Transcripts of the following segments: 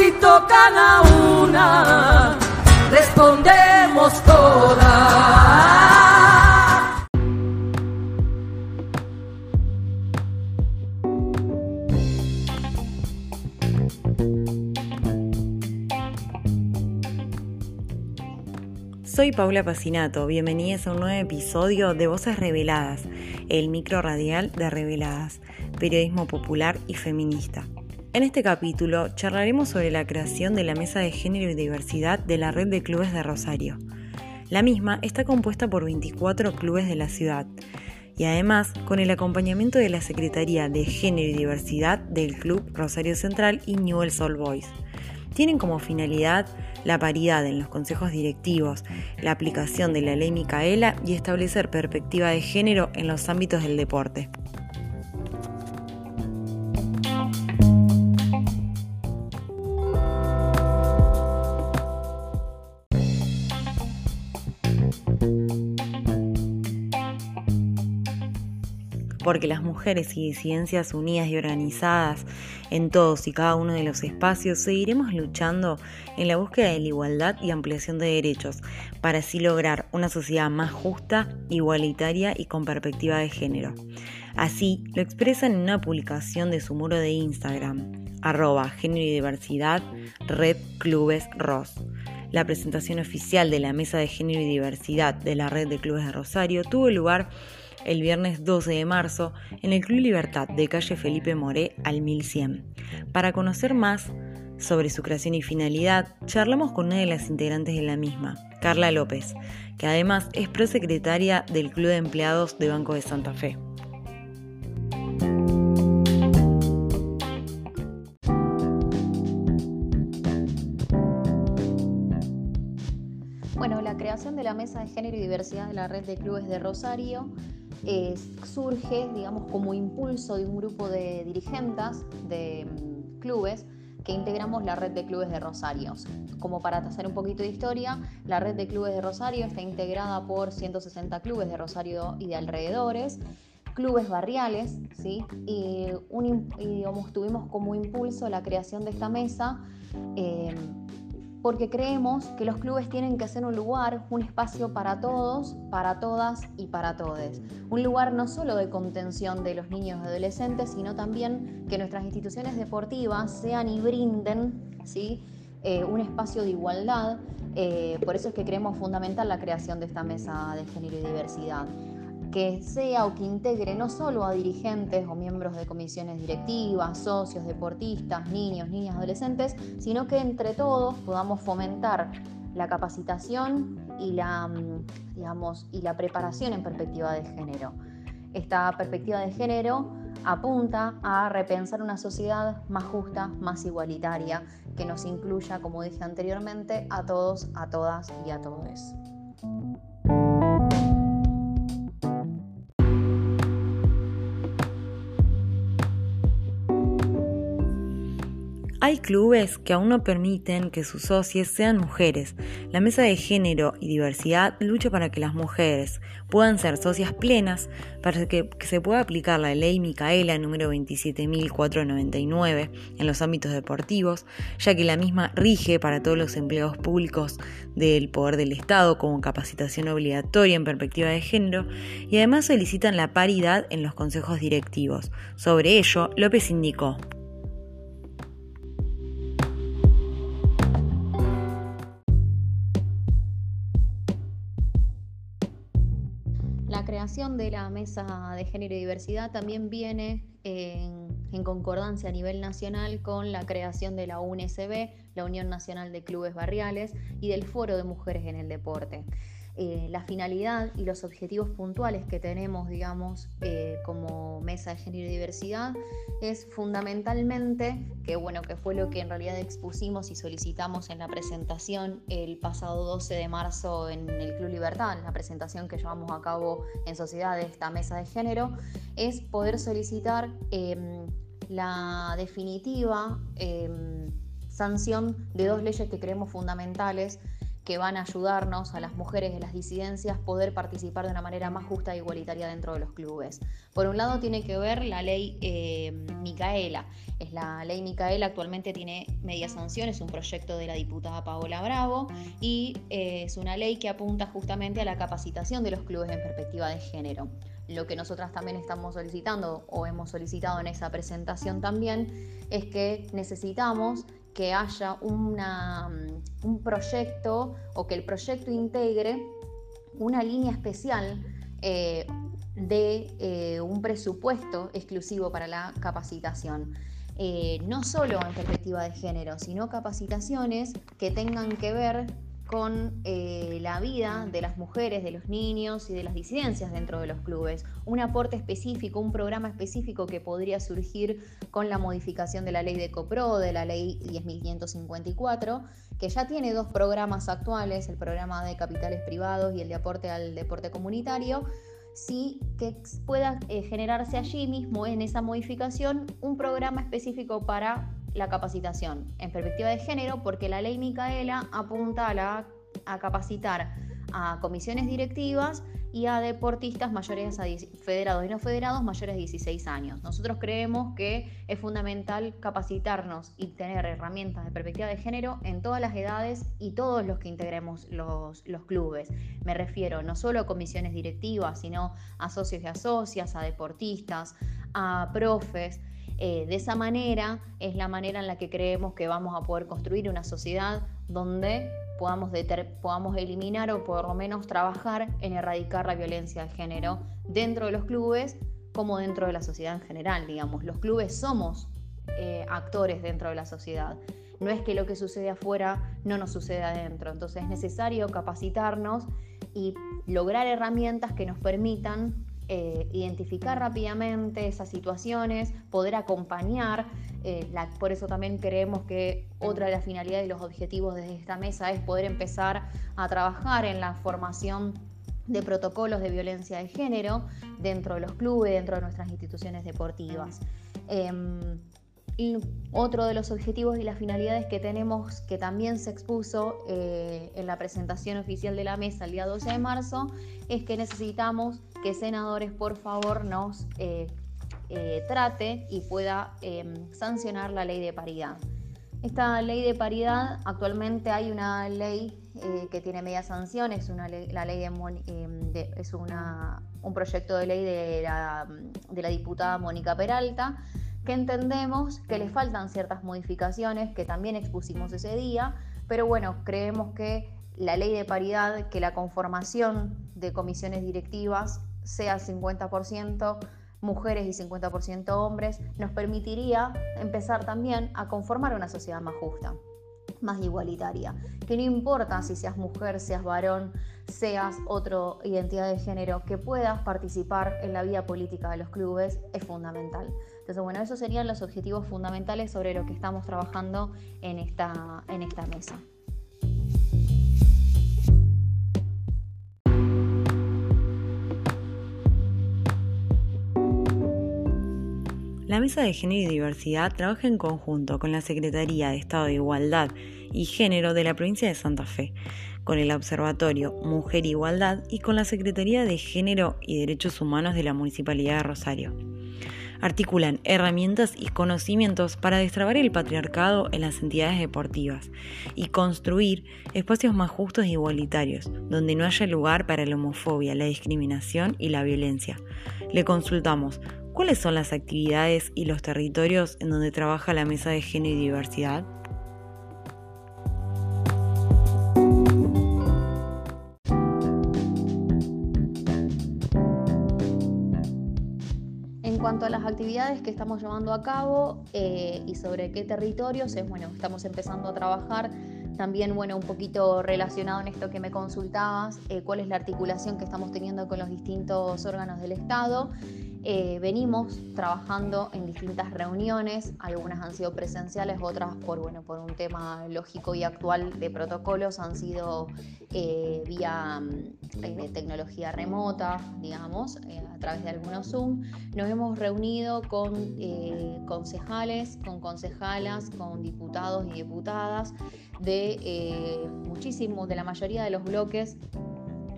Si tocan a una, respondemos todas. Soy Paula Pacinato, bienvenidos a un nuevo episodio de Voces Reveladas, el micro radial de Reveladas, periodismo popular y feminista. En este capítulo charlaremos sobre la creación de la Mesa de Género y Diversidad de la Red de Clubes de Rosario. La misma está compuesta por 24 clubes de la ciudad y además con el acompañamiento de la Secretaría de Género y Diversidad del Club Rosario Central y Newell's Old Boys tienen como finalidad la paridad en los consejos directivos, la aplicación de la ley Micaela y establecer perspectiva de género en los ámbitos del deporte. Porque las mujeres y disidencias unidas y organizadas en todos y cada uno de los espacios seguiremos luchando en la búsqueda de la igualdad y ampliación de derechos para así lograr una sociedad más justa, igualitaria y con perspectiva de género. Así lo expresan en una publicación de su muro de Instagram, arroba género y diversidad, red clubes ROS. La presentación oficial de la Mesa de Género y Diversidad de la Red de Clubes de Rosario tuvo lugar el viernes 12 de marzo en el Club Libertad de calle Felipe Moré al 1100. Para conocer más sobre su creación y finalidad, charlamos con una de las integrantes de la misma, Carla López, que además es prosecretaria del Club de Empleados de Banco de Santa Fe. Bueno, la creación de la Mesa de Género y Diversidad de la Red de Clubes de Rosario surge, digamos, como impulso de un grupo de dirigentes de mm, clubes que integramos la red de clubes de Rosario. Como para hacer un poquito de historia, la red de clubes de Rosario está integrada por 160 clubes de Rosario y de alrededores, clubes barriales, ¿sí? y, digamos, tuvimos como impulso la creación de esta mesa. Eh, porque creemos que los clubes tienen que ser un lugar, un espacio para todos, para todas y para todes. Un lugar no solo de contención de los niños y adolescentes, sino también que nuestras instituciones deportivas sean y brinden ¿sí? Eh, un espacio de igualdad. Eh, por eso es que creemos fundamental la creación de esta mesa de género y diversidad que sea o que integre no solo a dirigentes o miembros de comisiones directivas, socios, deportistas, niños, niñas, adolescentes, sino que entre todos podamos fomentar la capacitación y la, mm, digamos, y la preparación en perspectiva de género. Esta perspectiva de género apunta a repensar una sociedad más justa, más igualitaria, que nos incluya, como dije anteriormente, a todos, a todas y a todos. Hay clubes que aún no permiten que sus socios sean mujeres. La Mesa de Género y Diversidad lucha para que las mujeres puedan ser socias plenas, para que, se pueda aplicar la ley Micaela número 27.499 en los ámbitos deportivos, ya que la misma rige para todos los empleados públicos del poder del Estado como capacitación obligatoria en perspectiva de género y además solicitan la paridad en los consejos directivos. Sobre ello, López indicó. Creación de la Mesa de Género y Diversidad también viene en, concordancia a nivel nacional con la creación de la UNSB, la Unión Nacional de Clubes Barriales, y del Foro de Mujeres en el Deporte. Eh, la finalidad y los objetivos puntuales que tenemos, digamos, eh, como Mesa de Género y Diversidad es fundamentalmente, que bueno, que fue lo que en realidad expusimos y solicitamos en la presentación el pasado 12 de marzo en el Club Libertad, en la presentación que llevamos a cabo en sociedad de esta Mesa de Género, es poder solicitar em, la definitiva em, sanción de dos leyes que creemos fundamentales que van a ayudarnos a las mujeres de las disidencias poder participar de una manera más justa e igualitaria dentro de los clubes. Por un lado tiene que ver la ley eh, Micaela. Es la ley Micaela actualmente tiene media sanción, es un proyecto de la diputada Paola Bravo y eh, es una ley que apunta justamente a la capacitación de los clubes en perspectiva de género. Lo que nosotras también estamos solicitando o hemos solicitado en esa presentación también es que necesitamos que haya mm, un proyecto o que el proyecto integre una línea especial eh, de eh, un presupuesto exclusivo para la capacitación. Eh, no solo en perspectiva de género, sino capacitaciones que tengan que ver con eh, la vida de las mujeres, de los niños y de las disidencias dentro de los clubes. Un aporte específico, un programa específico que podría surgir con la modificación de la ley de COPRO, de la ley 10.554, que ya tiene dos programas actuales, el programa de capitales privados y el de aporte al deporte comunitario, sí que pueda eh, generarse allí mismo en esa modificación un programa específico para la capacitación en perspectiva de género porque la ley Micaela apunta a, a capacitar a comisiones directivas y a deportistas mayores a federados y no federados mayores de 16 años. Nosotros creemos que es fundamental capacitarnos y tener herramientas de perspectiva de género en todas las edades y todos los que integremos los, los clubes. Me refiero no solo a comisiones directivas, sino a socios y a a deportistas, a profes, eh, de esa manera es la manera en la que creemos que vamos a poder construir una sociedad donde podamos, podamos eliminar o por lo menos trabajar en erradicar la violencia de género dentro de los clubes como dentro de la sociedad en general, digamos. Los clubes somos eh, actores dentro de la sociedad. No es que lo que sucede afuera no nos suceda adentro. Entonces es necesario capacitarnos y lograr herramientas que nos permitan eh, identificar rápidamente esas situaciones, poder acompañar. Eh, por eso también creemos que otra de las finalidades y los objetivos de esta mesa es poder empezar a trabajar en la formación de protocolos de violencia de género dentro de los clubes, dentro de nuestras instituciones deportivas. Em, otro de los objetivos y las finalidades que tenemos, que también se expuso eh, en la presentación oficial de la mesa el día 12 de marzo, es que necesitamos que senadores por favor nos eh, eh, trate y pueda em, sancionar la ley de paridad. Esta ley de paridad, actualmente hay una ley que tiene media sanción, es, una la ley em, de, es una, un proyecto de ley de la, de la diputada Mónica Peralta, que entendemos que le faltan ciertas modificaciones que también expusimos ese día, pero bueno, creemos que la ley de paridad, que la conformación de comisiones directivas sea 50% mujeres y 50% hombres, nos permitiría empezar también a conformar una sociedad más justa más igualitaria. Que no importa si seas mujer, seas varón, seas otra identidad de género, que puedas participar en la vida política de los clubes es fundamental. Entonces, bueno, esos serían los objetivos fundamentales sobre lo que estamos trabajando en esta, en esta mesa. La Mesa de Género y Diversidad trabaja en conjunto con la Secretaría de Estado de Igualdad y Género de la provincia de Santa Fe, con el Observatorio Mujer e Igualdad y con la Secretaría de Género y Derechos Humanos de la Municipalidad de Rosario. Articulan herramientas y conocimientos para destrabar el patriarcado en las entidades deportivas y construir espacios más justos e igualitarios, donde no haya lugar para la homofobia, la discriminación y la violencia. Le consultamos ¿Cuáles son las actividades y los territorios en donde trabaja la Mesa de Género y Diversidad? En cuanto a las actividades que estamos llevando a cabo eh, y sobre qué territorios, es bueno, estamos empezando a trabajar También, bueno, un poquito relacionado en esto que me consultabas, eh, cuál es la articulación que estamos teniendo con los distintos órganos del Estado. Eh, venimos trabajando en distintas reuniones, algunas han sido presenciales, otras por, bueno, por un tema lógico y actual de protocolos han sido eh, vía mm, tecnología remota, digamos, a través de algunos Zoom. Nos hemos reunido con concejales, con concejalas, con diputados y diputadas de eh, muchísimos, de la mayoría de los bloques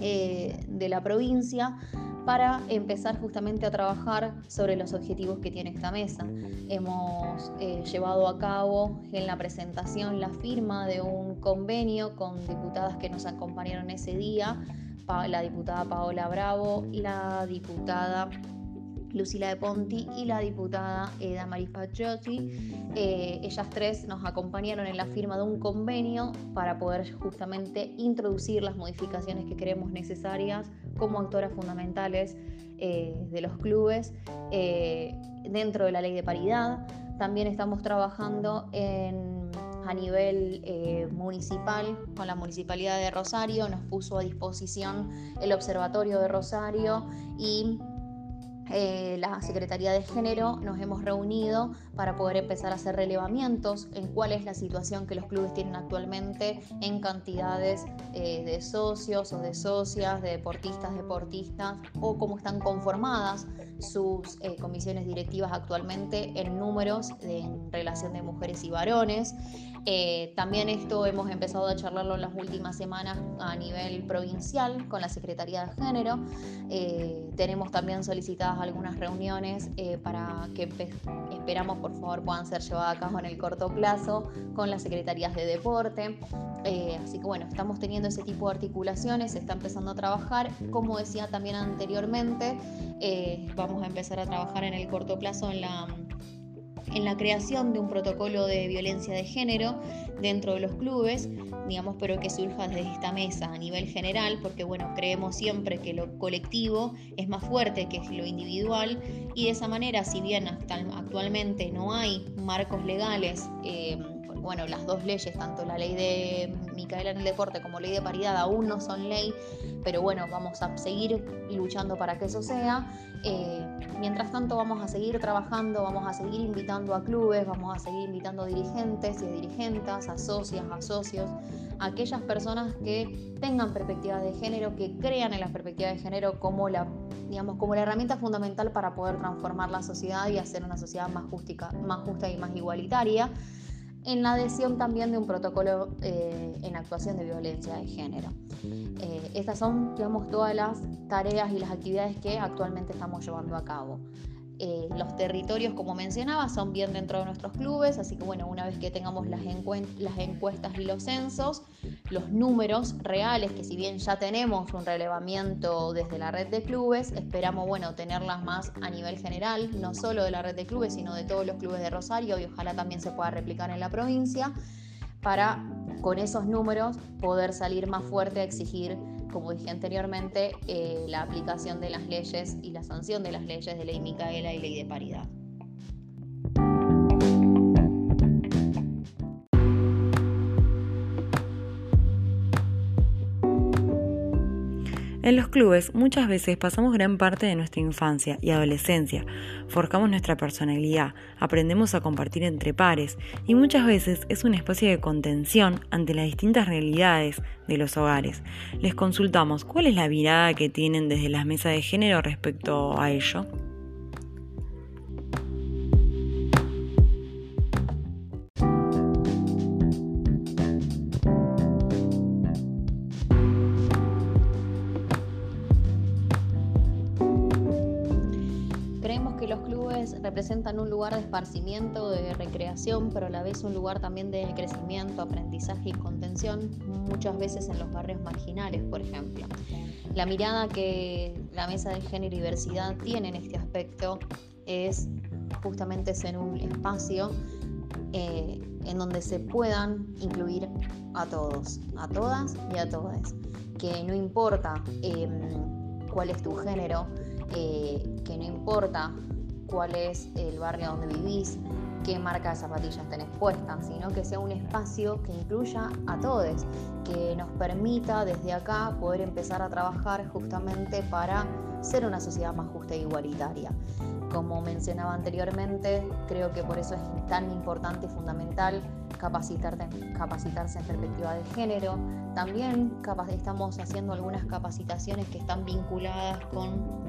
eh, de la provincia para empezar justamente a trabajar sobre los objetivos que tiene esta mesa. Hemos eh, llevado a cabo en la presentación la firma de un convenio con diputadas que nos acompañaron ese día, la diputada Paola Bravo, la diputada Lucila de Ponti y la diputada Eda Maris Eh, ellas tres nos acompañaron en la firma de un convenio para poder justamente introducir las modificaciones que creemos necesarias como actoras fundamentales eh, de los clubes eh, dentro de la ley de paridad. También estamos trabajando a nivel eh, municipal con la Municipalidad de Rosario, nos puso a disposición el Observatorio de Rosario y eh, la Secretaría de Género nos hemos reunido para poder empezar a hacer relevamientos en cuál es la situación que los clubes tienen actualmente en cantidades eh, de socios o de socias, de deportistas, deportistas o cómo están conformadas sus eh, comisiones directivas actualmente en números en relación de mujeres y varones. también esto hemos empezado a charlarlo en las últimas semanas a nivel provincial con la Secretaría de Género. tenemos también solicitadas algunas reuniones eh, para que esperamos por favor puedan ser llevadas a cabo en el corto plazo con las secretarías de deporte. Eh, así que bueno, estamos teniendo ese tipo de articulaciones, se está empezando a trabajar. Como decía también anteriormente, eh, vamos a empezar a trabajar en el corto plazo en la en la creación de un protocolo de violencia de género dentro de los clubes, digamos, pero que surja desde esta mesa a nivel general, porque bueno, creemos siempre que lo colectivo es más fuerte que lo individual y de esa manera, si bien actualmente no hay marcos legales, eh, bueno, las dos leyes, tanto la ley de Micaela en el deporte como ley de paridad, aún no son ley, pero bueno, vamos a seguir luchando para que eso sea. Eh, mientras tanto, vamos a seguir trabajando, vamos a seguir invitando a clubes, vamos a seguir invitando a dirigentes y dirigentes, a socias, a socios, a aquellas personas que tengan perspectivas de género, que crean en las perspectivas de género como la, digamos, como la herramienta fundamental para poder transformar la sociedad y hacer una sociedad más, más justa y más igualitaria en la adhesión también de un protocolo eh, en actuación de violencia de género. Eh, estas son, digamos, todas las tareas y las actividades que actualmente estamos llevando a cabo. Eh, los territorios, como mencionaba, son bien dentro de nuestros clubes, así que bueno, una vez que tengamos las, las encuestas y los censos, los números reales, que si bien ya tenemos un relevamiento desde la red de clubes, esperamos bueno, tenerlas más a nivel general, no solo de la red de clubes, sino de todos los clubes de Rosario y ojalá también se pueda replicar en la provincia, para con esos números poder salir más fuerte a exigir como dije anteriormente, eh, la aplicación de las leyes y la sanción de las leyes de ley Micaela y ley de paridad. En los clubes muchas veces pasamos gran parte de nuestra infancia y adolescencia, forjamos nuestra personalidad, aprendemos a compartir entre pares y muchas veces es un espacio de contención ante las distintas realidades de los hogares. Les consultamos cuál es la mirada que tienen desde las mesas de género respecto a ello. Representan un lugar de esparcimiento, de recreación, pero a la vez un lugar también de crecimiento, aprendizaje y contención, muchas veces en los barrios marginales, por ejemplo. La mirada que la Mesa de Género y Diversidad tiene en este aspecto es justamente ser un espacio eh, en donde se puedan incluir a todos, a todas y a todas, que no importa em, cuál es tu género, eh, que no importa cuál es el barrio donde vivís, qué marca de zapatillas tenés puesta, sino que sea un espacio que incluya a todos, que nos permita desde acá poder empezar a trabajar justamente para ser una sociedad más justa e igualitaria. Como mencionaba anteriormente, creo que por eso es tan importante y fundamental capacitarse en perspectiva de género. También estamos haciendo algunas capacitaciones que están vinculadas con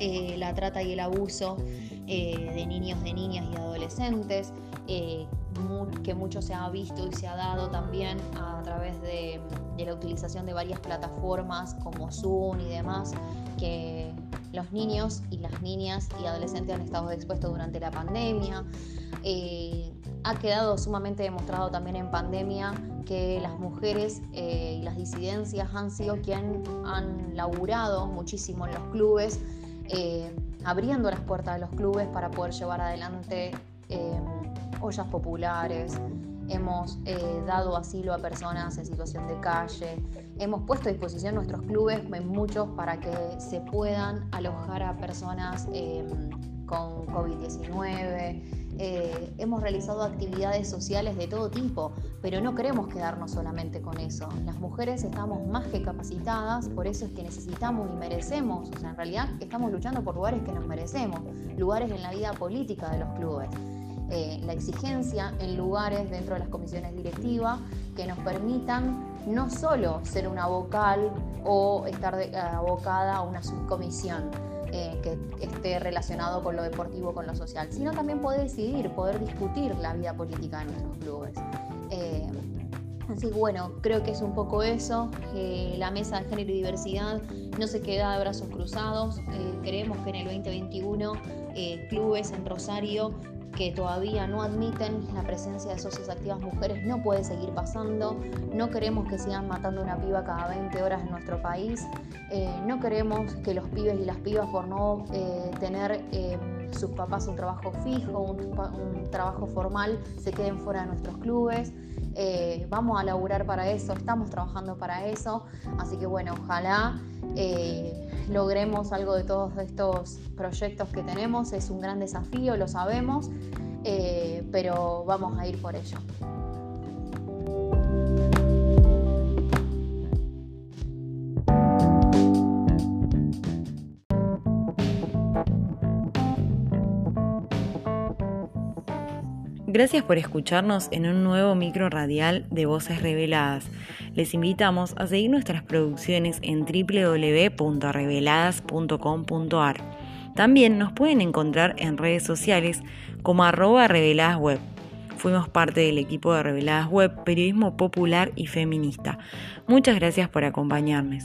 eh, la trata y el abuso eh, de niños, de niñas y adolescentes, eh, que mucho se ha visto y se ha dado también a través de, de, la utilización de varias plataformas como Zoom y demás, que los niños y las niñas y adolescentes han estado expuestos durante la pandemia. ha quedado sumamente demostrado también en pandemia que las mujeres y las disidencias han sido quienes han laburado muchísimo en los clubes eh, abriendo las puertas de los clubes para poder llevar adelante eh, ollas populares, hemos eh, dado asilo a personas en situación de calle, hemos puesto a disposición nuestros clubes muchos para que se puedan alojar a personas con COVID-19. Eh, hemos realizado actividades sociales de todo tipo, pero no queremos quedarnos solamente con eso. Las mujeres estamos más que capacitadas, por eso es que necesitamos y merecemos, o sea, en realidad estamos luchando por lugares que nos merecemos, lugares en la vida política de los clubes. Eh, la exigencia en lugares dentro de las comisiones directivas que nos permitan no solo ser una vocal o estar abocada a una subcomisión, eh, que esté relacionado con lo deportivo, con lo social, sino también poder decidir, poder discutir la vida política de nuestros clubes. Eh, así que bueno, creo que es un poco eso. la mesa de género y diversidad no se queda de brazos cruzados. Eh, creemos que en el 2021 clubes en Rosario que todavía no admiten la presencia de socios activas mujeres no puede seguir pasando. No queremos que sigan matando una piba cada 20 horas en nuestro país. Eh, no queremos que los pibes y las pibas por no eh, tener eh, sus papás un trabajo fijo, un, trabajo formal, se queden fuera de nuestros clubes. vamos a laburar para eso, estamos trabajando para eso. Así que bueno, ojalá logremos algo de todos estos proyectos que tenemos. Es un gran desafío, lo sabemos, eh, pero vamos a ir por ello. Gracias por escucharnos en un nuevo micro radial de Voces Reveladas. Les invitamos a seguir nuestras producciones en www.reveladas.com.ar. También nos pueden encontrar en redes sociales como arroba reveladasweb. Fuimos parte del equipo de Reveladas Web, periodismo popular y feminista. Muchas gracias por acompañarnos.